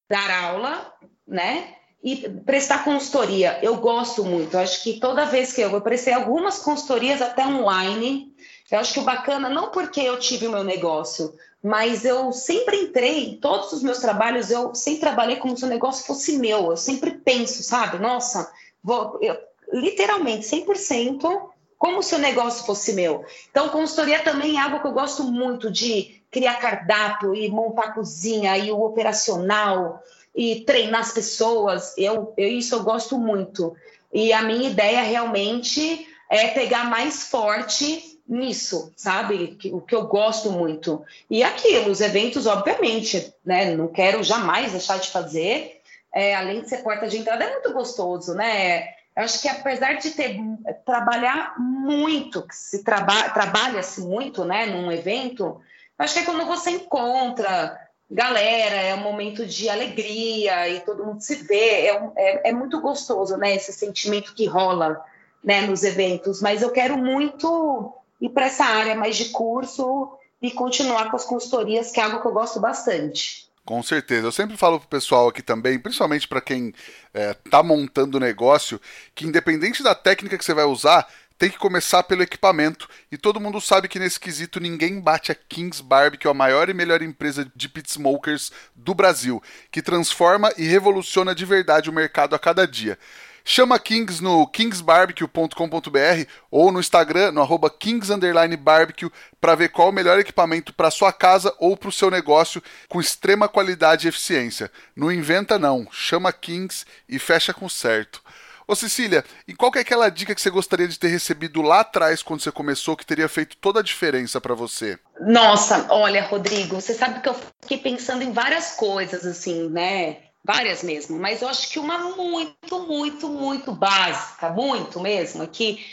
dar aula, né? E prestar consultoria. Eu gosto muito. Eu acho que toda vez que eu, eu prestei algumas consultorias até online, eu acho que o bacana não porque eu tive o meu negócio, mas eu sempre entrei, todos os meus trabalhos, eu sempre trabalhei como se o negócio fosse meu. Eu sempre penso, sabe? Nossa, vou, eu, literalmente 100% como se o negócio fosse meu. Então, consultoria também é algo que eu gosto muito de criar cardápio e montar cozinha e o operacional e treinar as pessoas. Eu, eu, isso eu gosto muito. E a minha ideia realmente é pegar mais forte nisso, sabe? O que eu gosto muito. E aquilo, os eventos, obviamente, né? Não quero jamais deixar de fazer. É, além de ser porta de entrada, é muito gostoso, né? Eu acho que apesar de ter trabalhar muito, que se traba, trabalha-se muito, né, num evento, acho que é quando você encontra galera, é um momento de alegria e todo mundo se vê, é, é, é muito gostoso, né, esse sentimento que rola, né, nos eventos. Mas eu quero muito ir para essa área mais de curso e continuar com as consultorias, que é algo que eu gosto bastante. Com certeza. Eu sempre falo pro pessoal aqui também, principalmente para quem é, tá montando negócio, que independente da técnica que você vai usar, tem que começar pelo equipamento. E todo mundo sabe que nesse quesito ninguém bate a Kings Barbecue, a maior e melhor empresa de pit smokers do Brasil, que transforma e revoluciona de verdade o mercado a cada dia. Chama Kings no kingsbarbecue.com.br ou no Instagram, no arroba kings_barbecue, para ver qual o melhor equipamento para sua casa ou para o seu negócio com extrema qualidade e eficiência. Não inventa não, chama Kings e fecha com certo. Ô Cecília, e qual é aquela dica que você gostaria de ter recebido lá atrás quando você começou que teria feito toda a diferença para você? Nossa, olha, Rodrigo, você sabe que eu fiquei pensando em várias coisas assim, né? Várias mesmo, mas eu acho que uma muito, muito, muito básica, muito mesmo, é que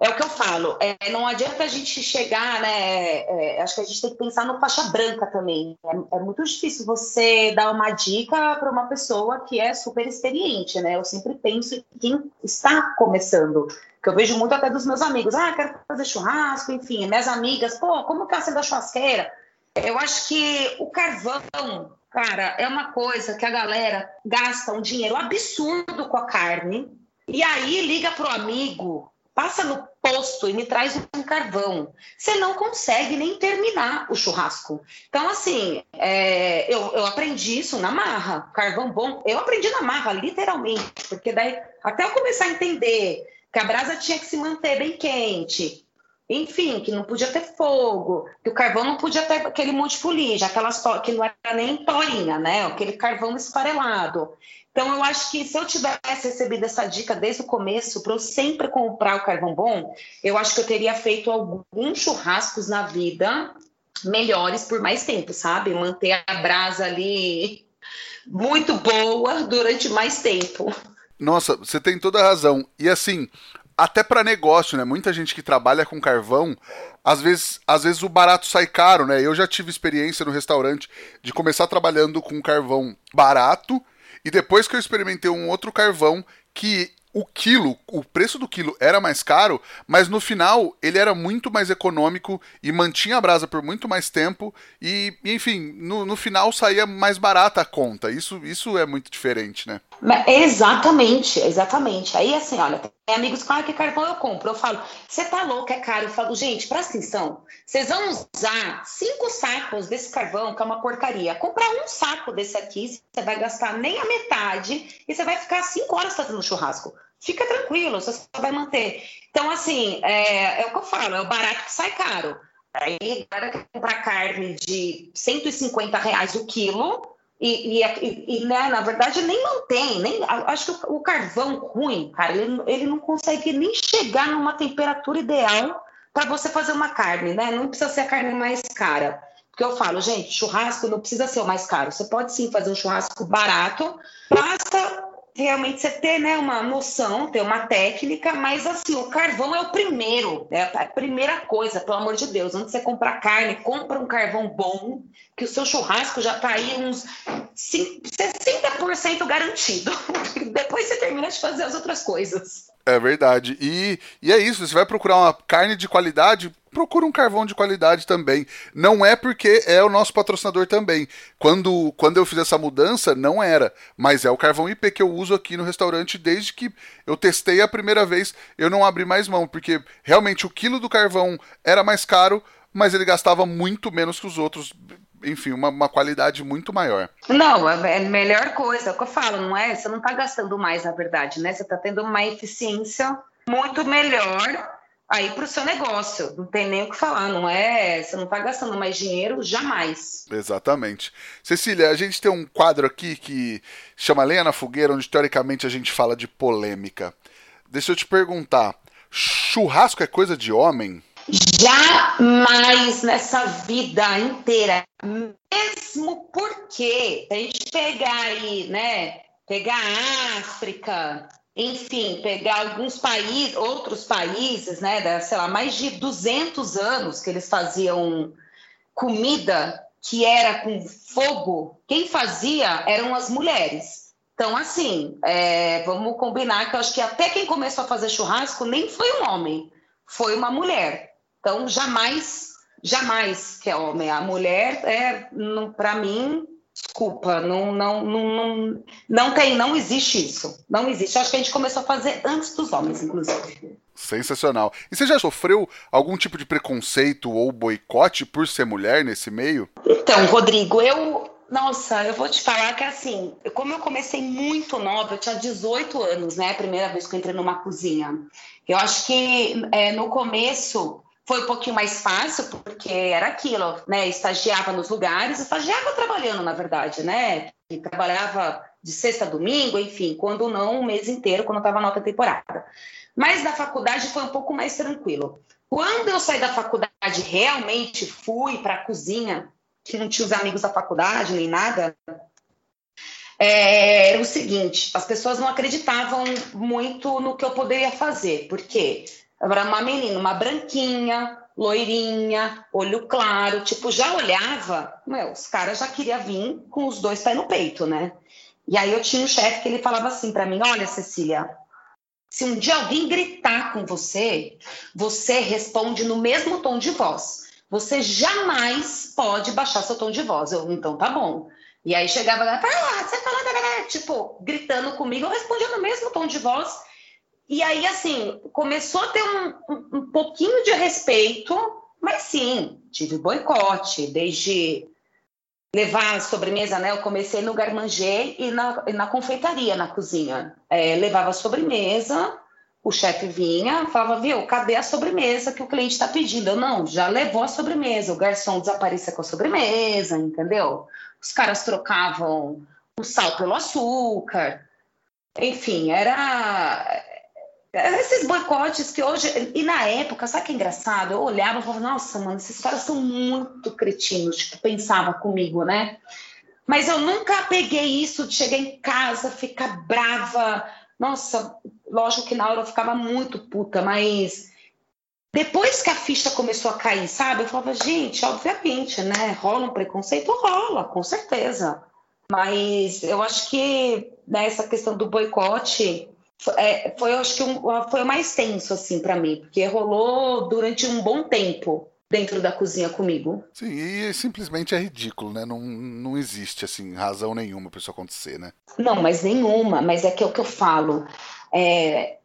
é o que eu falo, é, não adianta a gente chegar, né? É, acho que a gente tem que pensar no faixa branca também. É, é muito difícil você dar uma dica para uma pessoa que é super experiente, né? Eu sempre penso em quem está começando. Que eu vejo muito até dos meus amigos, ah, quero fazer churrasco, enfim, minhas amigas, pô, como que é a da churrasqueira? Eu acho que o carvão Cara, é uma coisa que a galera gasta um dinheiro absurdo com a carne e aí liga pro amigo, passa no posto e me traz um carvão. Você não consegue nem terminar o churrasco. Então, assim, é, eu, eu aprendi isso na marra. Carvão bom, eu aprendi na marra, literalmente, porque daí até eu começar a entender que a brasa tinha que se manter bem quente, enfim, que não podia ter fogo, que o carvão não podia ter aquele monte de aquelas que não era nem torinha, né? Aquele carvão esfarelado. Então, eu acho que se eu tivesse recebido essa dica desde o começo, para eu sempre comprar o carvão bom, eu acho que eu teria feito alguns churrascos na vida melhores por mais tempo, sabe? Manter a brasa ali muito boa durante mais tempo. Nossa, você tem toda a razão. E assim, até para negócio, né? Muita gente que trabalha com carvão, às vezes, às vezes o barato sai caro, né? Eu já tive experiência no restaurante de começar trabalhando com carvão barato e depois que eu experimentei um outro carvão que o quilo, o preço do quilo era mais caro, mas no final ele era muito mais econômico e mantinha a brasa por muito mais tempo e, enfim, no, no final saía mais barata a conta. Isso, isso é muito diferente, né? Exatamente, exatamente. Aí assim, olha, tem amigos que falam que carvão eu compro. Eu falo, você tá louco, é caro. Eu falo, gente, presta atenção. Vocês vão usar cinco sacos desse carvão, que é uma porcaria. Comprar um saco desse aqui, você vai gastar nem a metade e você vai ficar cinco horas fazendo churrasco. Fica tranquilo, você só vai manter. Então, assim, é, é o que eu falo, é o barato que sai caro. Aí, para comprar carne de 150 reais o quilo, e, e, e né, na verdade nem mantém, nem, acho que o, carvão ruim, cara, ele, ele não consegue nem chegar numa temperatura ideal para você fazer uma carne, né? Não precisa ser a carne mais cara. Porque eu falo, gente, churrasco não precisa ser o mais caro. Você pode sim fazer um churrasco barato, basta realmente você ter né, uma noção, ter uma técnica, mas assim, o carvão é o primeiro, é a primeira coisa, pelo amor de Deus. Antes de você comprar carne, compra um carvão bom, que o seu churrasco já está aí uns 60% garantido. Depois você termina de fazer as outras coisas. É verdade. E, e é isso, você vai procurar uma carne de qualidade, procura um carvão de qualidade também. Não é porque é o nosso patrocinador também. Quando, quando eu fiz essa mudança, não era. Mas é o carvão IP que eu uso aqui no restaurante desde que eu testei a primeira vez. Eu não abri mais mão, porque realmente o quilo do carvão era mais caro, mas ele gastava muito menos que os outros enfim, uma, uma, qualidade muito maior. Não, é a melhor coisa, é o que eu falo, não é? Você não está gastando mais, na verdade, né? Você está tendo uma eficiência muito melhor aí para o seu negócio. Não tem nem o que falar, não é? Você não está gastando mais dinheiro jamais. Exatamente. Cecília, a gente tem um quadro aqui que chama Lenha na Fogueira, onde teoricamente a gente fala de polêmica. Deixa eu te perguntar: churrasco é coisa de homem? Jamais nessa vida inteira. Mesmo porque, a gente pegar aí, né? Pegar a África, enfim, pegar alguns países, outros países, né, da, sei lá, mais de 200 anos que eles faziam comida que era com fogo, quem fazia eram as mulheres. Então, assim, é, vamos combinar que eu acho que até quem começou a fazer churrasco nem foi um homem, foi uma mulher. Então, jamais, jamais que é homem. A mulher, é, para mim, Desculpa, não, não, não, não, não tem, não existe isso. Não existe. Acho que a gente começou a fazer antes dos homens, inclusive. Sensacional. E você já sofreu algum tipo de preconceito ou boicote por ser mulher nesse meio? Então, Rodrigo, eu. Nossa, eu vou te falar que assim, como eu comecei muito nova, eu tinha 18 anos, né? A primeira vez que eu entrei numa cozinha. Eu acho que é, no começo foi um pouquinho mais fácil, porque era aquilo, né? Estagiava nos lugares, estagiava trabalhando, na verdade, né? E trabalhava de sexta a domingo, enfim, quando não, um mês inteiro, quando estava na alta temporada. Mas na faculdade foi um pouco mais tranquilo. Quando eu saí da faculdade, realmente fui para a cozinha, que não tinha os amigos da faculdade nem nada, é, era o seguinte: as pessoas não acreditavam muito no que eu poderia fazer, porque era uma menina, uma branquinha, loirinha, olho claro, tipo, já olhava, meu, os caras já queriam vir com os dois pés no peito, né? E aí eu tinha um chefe que ele falava assim para mim: olha, Cecília, se um dia alguém gritar com você, você responde no mesmo tom de voz. Você jamais pode baixar seu tom de voz. Eu, então tá bom. E aí chegava lá, ah, você fala, tipo, gritando comigo, eu respondia no mesmo tom de voz e aí, assim, começou a ter um, um, pouquinho de respeito, mas sim, tive boicote, desde levar a sobremesa, né? Eu comecei no garmanger e na, na confeitaria, na cozinha. É, levava a sobremesa, o chefe vinha, falava, viu, cadê a sobremesa que o cliente está pedindo? Eu, não, já levou a sobremesa, o garçom desaparecia com a sobremesa, entendeu? Os caras trocavam o sal pelo açúcar. Enfim, era esses boicotes que hoje. E na época, sabe que é engraçado? Eu olhava e falava, nossa, mano, esses caras são muito cretinos, tipo, pensava comigo, né? Mas eu nunca peguei isso de chegar em casa, ficar brava. Nossa, lógico que na hora eu ficava muito puta, mas depois que a ficha começou a cair, sabe? Eu falava, gente, obviamente, né? Rola um preconceito? Rola, com certeza. Mas eu acho que nessa né, questão do boicote, é, foi, acho que, um, foi o mais tenso, assim, para mim, porque rolou durante um bom tempo dentro da cozinha comigo. Sim, e simplesmente é ridículo, né? Não, não existe, assim, razão nenhuma para isso acontecer, né? Não, mas nenhuma, mas é que é o que eu falo. É,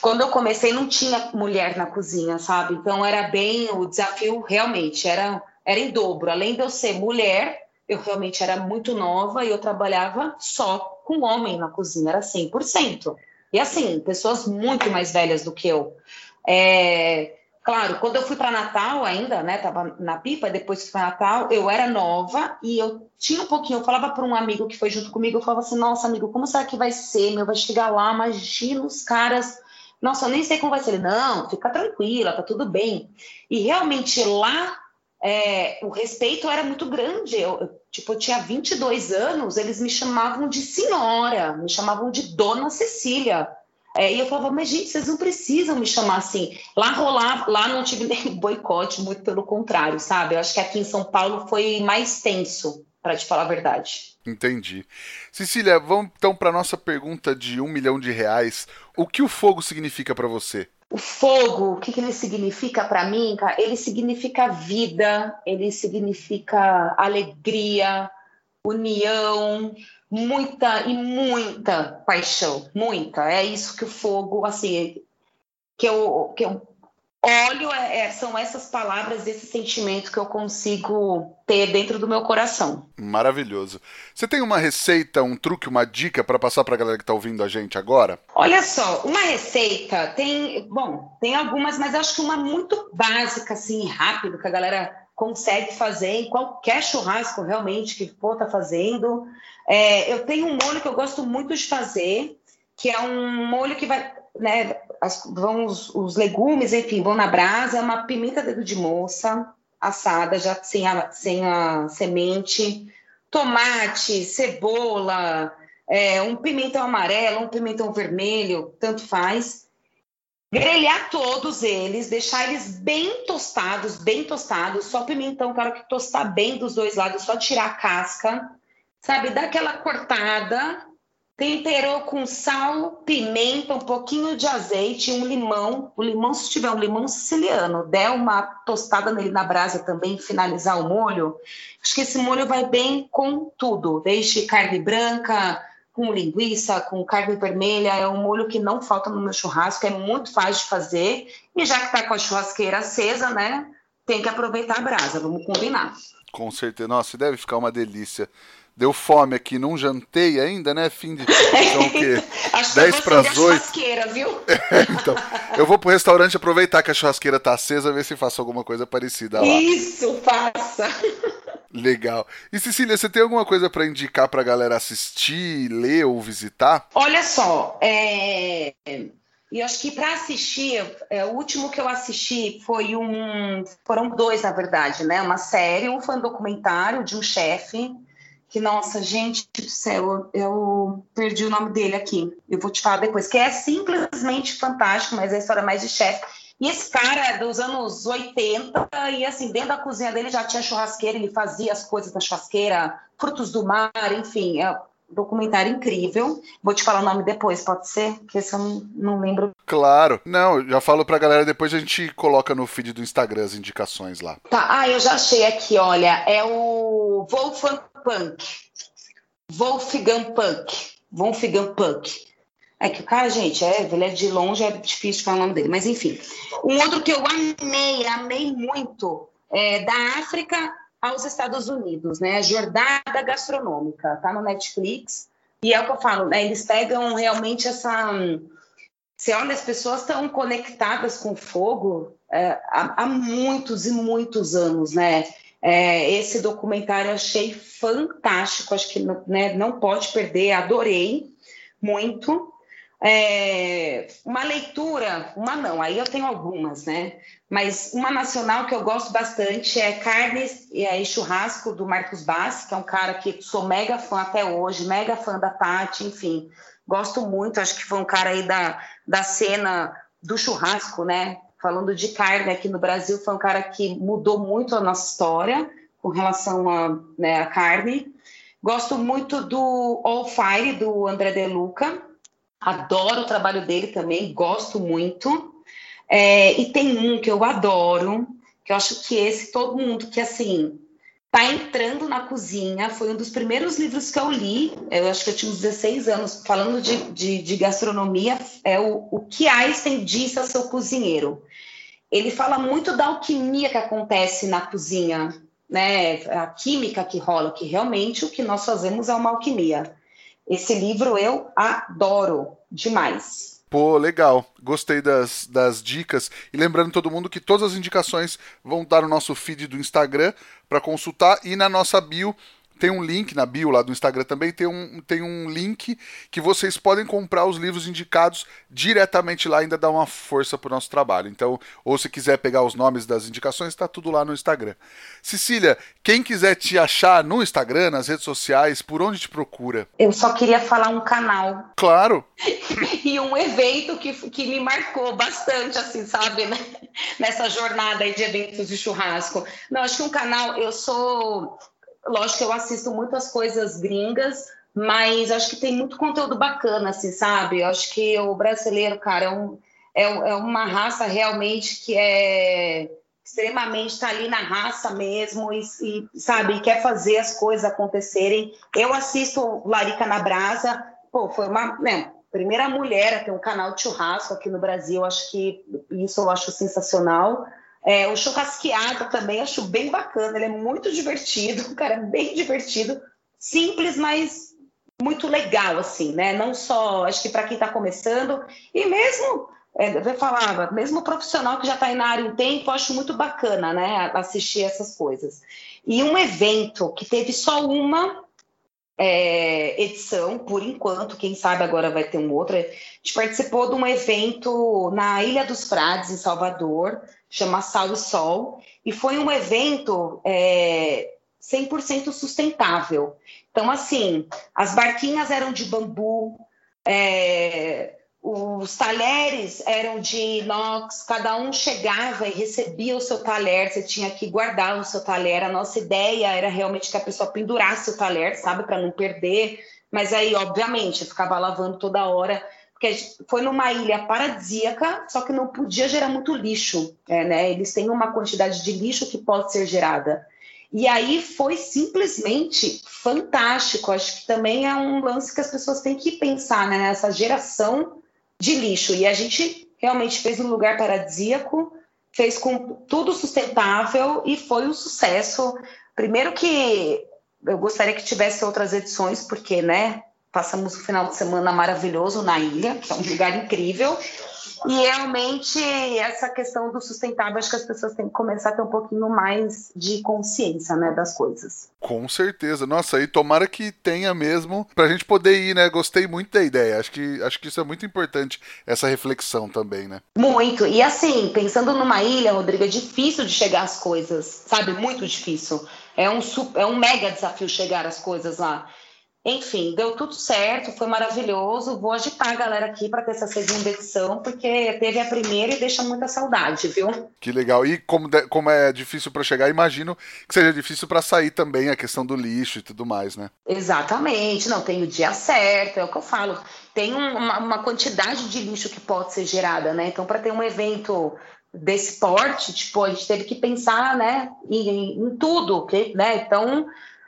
quando eu comecei, não tinha mulher na cozinha, sabe? Então era bem, o desafio realmente era, era em dobro. Além de eu ser mulher, eu realmente era muito nova e eu trabalhava só com homem na cozinha, era 100%. E assim, pessoas muito mais velhas do que eu. É, claro, quando eu fui para Natal ainda, né, tava na pipa, depois que foi Natal, eu era nova e eu tinha um pouquinho, eu falava para um amigo que foi junto comigo, eu falava assim, nossa, amigo, como será que vai ser, meu, vai chegar lá, imagina os caras, nossa, eu nem sei como vai ser. Ele, não, fica tranquila, tá tudo bem. E realmente lá, é, o respeito era muito grande, eu, Tipo, eu tinha 22 anos, eles me chamavam de senhora, me chamavam de dona Cecília. É, e eu falava, mas gente, vocês não precisam me chamar assim. Lá rolava, lá não tive nem boicote, muito pelo contrário, sabe? Eu acho que aqui em São Paulo foi mais tenso, para te falar a verdade. Entendi. Cecília, vamos então para nossa pergunta de um milhão de reais. O que o fogo significa para você? O fogo, o que, que ele significa para mim? Ele significa vida, ele significa alegria, união, muita e muita paixão, muita. É isso que o fogo, assim, que eu, que eu óleo é, é, são essas palavras, esse sentimento que eu consigo ter dentro do meu coração. Maravilhoso. Você tem uma receita, um truque, uma dica para passar para a galera que está ouvindo a gente agora? Olha só, uma receita tem, bom, tem algumas, mas acho que uma muito básica, assim, rápido, que a galera consegue fazer em qualquer churrasco realmente que for tá fazendo. É, eu tenho um molho que eu gosto muito de fazer, que é um molho que vai né, as, vão os, os, legumes, enfim, vão na brasa, é uma pimenta dedo de moça assada, já sem a, sem a semente, tomate, cebola, é, um pimentão amarelo, um pimentão vermelho, tanto faz. Grelhar todos eles, deixar eles bem tostados, bem tostados, só pimentão, cara, que tostar bem dos dois lados, só tirar a casca, sabe? Dar aquela cortada, Temperou com sal, pimenta, um pouquinho de azeite, um limão. O limão, se tiver um limão siciliano, der uma tostada nele na brasa também, finalizar o molho, acho que esse molho vai bem com tudo. Deixe carne branca, com linguiça, com carne vermelha. É um molho que não falta no meu churrasco, é muito fácil de fazer. E já que está com a churrasqueira acesa, né? Tem que aproveitar a brasa, vamos combinar. Com certeza. Nossa, deve ficar uma delícia. Deu fome aqui, não jantei ainda, né? Fim de. Então, o quê? 10 para as 8. viu? É, então, eu vou pro restaurante aproveitar que a churrasqueira tá acesa, ver se faço alguma coisa parecida lá. Isso, faça! Legal. E Cecília, você tem alguma coisa para indicar para a galera assistir, ler ou visitar? Olha só, é... E acho que para assistir, é, o último que eu assisti foi um. Foram dois, na verdade, né? Uma série, um foi um documentário de um chefe que, nossa, gente do céu, eu, eu, perdi o nome dele aqui. Eu vou te falar depois, que é simplesmente fantástico, mas é a história mais de chefe. E esse cara é dos anos 80, e assim, dentro da cozinha dele já tinha churrasqueira, ele fazia as coisas na churrasqueira, frutos do mar, enfim, é documentário incrível. Vou te falar o nome depois, pode ser? Porque esse eu não, não lembro. Claro. Não, já falo pra galera, depois a gente coloca no feed do Instagram as indicações lá. Tá, ah, eu já achei aqui, olha, é o Wolfgang Punk. Wolfgang Punk. Wolfgang Punk. É que o cara, gente, é, ele é de longe, é difícil falar o nome dele, mas enfim. Um outro que eu amei, amei muito, é da África aos Estados Unidos, né? Jornada Gastronômica, tá no Netflix. E é o que eu falo, né? Eles pegam realmente essa. Você olha, as pessoas estão conectadas com fogo é, há, há muitos e muitos anos, né? É, esse documentário eu achei fantástico, acho que né, não pode perder, adorei muito. É, uma leitura, uma não, aí eu tenho algumas, né? Mas uma nacional que eu gosto bastante é Carnes e Churrasco, do Marcos Bassi, que é um cara que sou mega fã até hoje, mega fã da Tati, enfim, gosto muito, acho que foi um cara aí da, da cena do churrasco, né? falando de carne aqui no Brasil, foi um cara que mudou muito a nossa história com relação a, né, carne. Gosto muito do All Fire, do André De Luca. Adoro o trabalho dele também, gosto muito. É, e tem um que eu adoro, que eu acho que esse, todo mundo que, assim, Tá entrando na cozinha, foi um dos primeiros livros que eu li, eu acho que eu tinha uns 16 anos, falando de, de, de gastronomia, é o, o que Einstein disse ao seu cozinheiro. Ele fala muito da alquimia que acontece na cozinha, né? A química que rola, que realmente o que nós fazemos é uma alquimia. Esse livro eu adoro demais. Pô, legal. Gostei das, das dicas. E lembrando todo mundo que todas as indicações vão estar no nosso feed do Instagram para consultar e na nossa bio tem um link na bio lá do Instagram também, tem um, tem um link que vocês podem comprar os livros indicados diretamente lá, ainda dá uma força pro nosso trabalho. Então, ou se quiser pegar os nomes das indicações, está tudo lá no Instagram. Cecília, quem quiser te achar no Instagram, nas redes sociais, por onde te procura? Eu só queria falar um canal. Claro. e um evento que, que me marcou bastante, assim, sabe, né? nessa jornada aí de eventos de churrasco. Não, acho que um canal, eu sou lógico que eu assisto muitas coisas gringas, mas acho que tem muito conteúdo bacana, assim, sabe? Eu acho que o brasileiro, cara, é, um, é, é uma raça realmente que é extremamente está ali na raça mesmo e, e, sabe quer fazer as coisas acontecerem. Eu assisto Larica na Brasa, pô, foi uma, né, primeira mulher a ter um canal de churrasco aqui no Brasil. Acho que isso eu acho sensacional. É, o churrasqueado também acho bem bacana, ele é muito divertido, o cara é bem divertido, simples, mas muito legal, assim, né? Não só, acho que para quem está começando, e mesmo, é, eu falava, mesmo profissional que já está aí na área um tempo, acho muito bacana, né? Assistir essas coisas. E um evento que teve só uma é, edição, por enquanto, quem sabe agora vai ter um outro. A gente participou de um evento na Ilha dos Frades, em Salvador, chama Sal e Sol, e foi um evento é, 100% sustentável. Então, assim, as barquinhas eram de bambu, é, os talheres eram de inox, cada um chegava e recebia o seu talher, você tinha que guardar o seu talher. A nossa ideia era realmente que a pessoa pendurasse o talher, sabe, para não perder. Mas aí, obviamente, ficava lavando toda hora, porque foi numa ilha paradisíaca, só que não podia gerar muito lixo, é, né? Eles têm uma quantidade de lixo que pode ser gerada. E aí foi simplesmente fantástico. Acho que também é um lance que as pessoas têm que pensar né, nessa geração de lixo. E a gente realmente fez um lugar paradisíaco, fez com tudo sustentável e foi um sucesso. Primeiro que eu gostaria que tivesse outras edições, porque, né, passamos o final de semana maravilhoso na ilha, que é um lugar incrível. E realmente essa questão do sustentável, acho que as pessoas têm que começar a ter um pouquinho mais de consciência, né, das coisas. Com certeza. Nossa, e tomara que tenha mesmo pra gente poder ir, né? Gostei muito da ideia. Acho que, acho que isso é muito importante, essa reflexão também, né? Muito. E assim, pensando numa ilha, Rodrigo, é difícil de chegar às coisas, sabe? Muito difícil. É um, é um mega desafio chegar às coisas lá. Enfim, deu tudo certo, foi maravilhoso. Vou agitar a galera aqui para ter essa segunda edição, porque teve a primeira e deixa muita saudade, viu? Que legal. E como, de, como é difícil para chegar, imagino que seja difícil para sair também a questão do lixo e tudo mais, né? Exatamente. Não, tem o dia certo, é o que eu falo. Tem uma, uma quantidade de lixo que pode ser gerada, né? Então, para ter um evento desse porte, tipo, a gente teve que pensar, né, em, em tudo, né? Então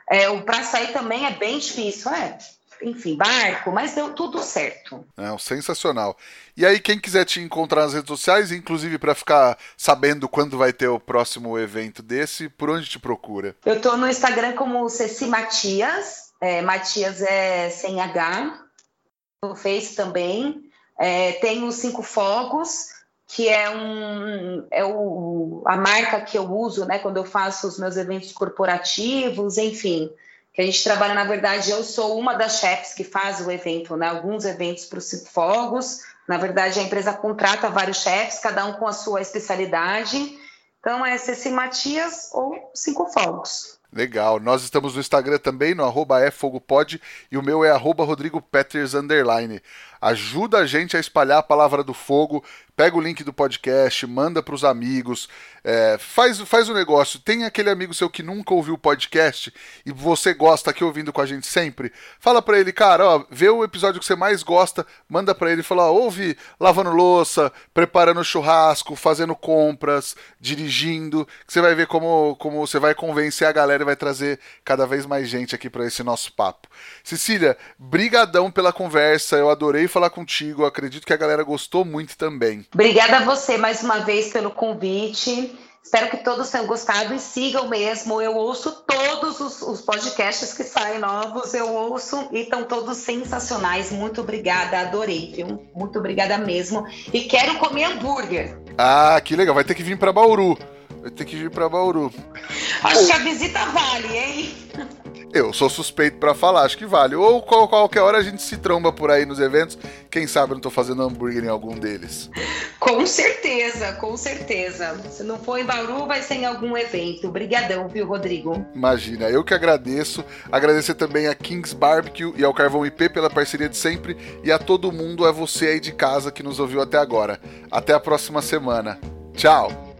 é, o para sair também é bem difícil, é. Enfim, barco, mas deu tudo certo. É, sensacional. E aí, quem quiser te encontrar nas redes sociais, inclusive para ficar sabendo quando vai ter o próximo evento desse, por onde te procura? Eu tô no Instagram como Ceci Matias. É, Matias é sem H. No Face também. É, tem os Cinco Fogos que é, um, é o, a marca que eu uso né, quando eu faço os meus eventos corporativos, enfim. Que a gente trabalha, na verdade, eu sou uma das chefes que faz o evento, né, alguns eventos para os Fogos. Na verdade, a empresa contrata vários chefes, cada um com a sua especialidade. Então, é Ceci Matias ou Cinco Fogos. Legal. Nós estamos no Instagram também, no arroba é Pod, e o meu é arroba Rodrigo Peters, underline. Ajuda a gente a espalhar a palavra do fogo, pega o link do podcast, manda para os amigos, é, faz, faz o negócio. Tem aquele amigo seu que nunca ouviu o podcast e você gosta aqui ouvindo com a gente sempre, fala para ele, cara, ó, vê o episódio que você mais gosta, manda para ele e fala, ó, ouve lavando louça, preparando churrasco, fazendo compras, dirigindo, que você vai ver como, como você vai convencer a galera e vai trazer cada vez mais gente aqui para esse nosso papo. Cecília, brigadão pela conversa, eu adorei falar contigo, acredito que a galera gostou muito também. Obrigada a você mais uma vez pelo convite. Espero que todos tenham gostado e sigam mesmo. Eu ouço todos os, os, podcasts que saem novos, eu ouço e estão todos sensacionais. Muito obrigada, adorei, viu? Muito obrigada mesmo. E quero comer hambúrguer. Ah, que legal. Vai ter que vir para Bauru. Vai ter que vir para Bauru. Acho que a visita vale, hein? Eu sou suspeito para falar, acho que vale. Ou qualquer hora a gente se tromba por aí nos eventos. Quem sabe eu não tô fazendo hambúrguer em algum deles. Com certeza, com certeza. Se não for em Bauru, vai ser em algum evento. Obrigadão, viu, Rodrigo? Imagina, eu que agradeço. Agradecer também a Kings Barbecue e ao Carvão IP pela parceria de sempre. E a todo mundo, é você aí de casa que nos ouviu até agora. Até a próxima semana. Tchau!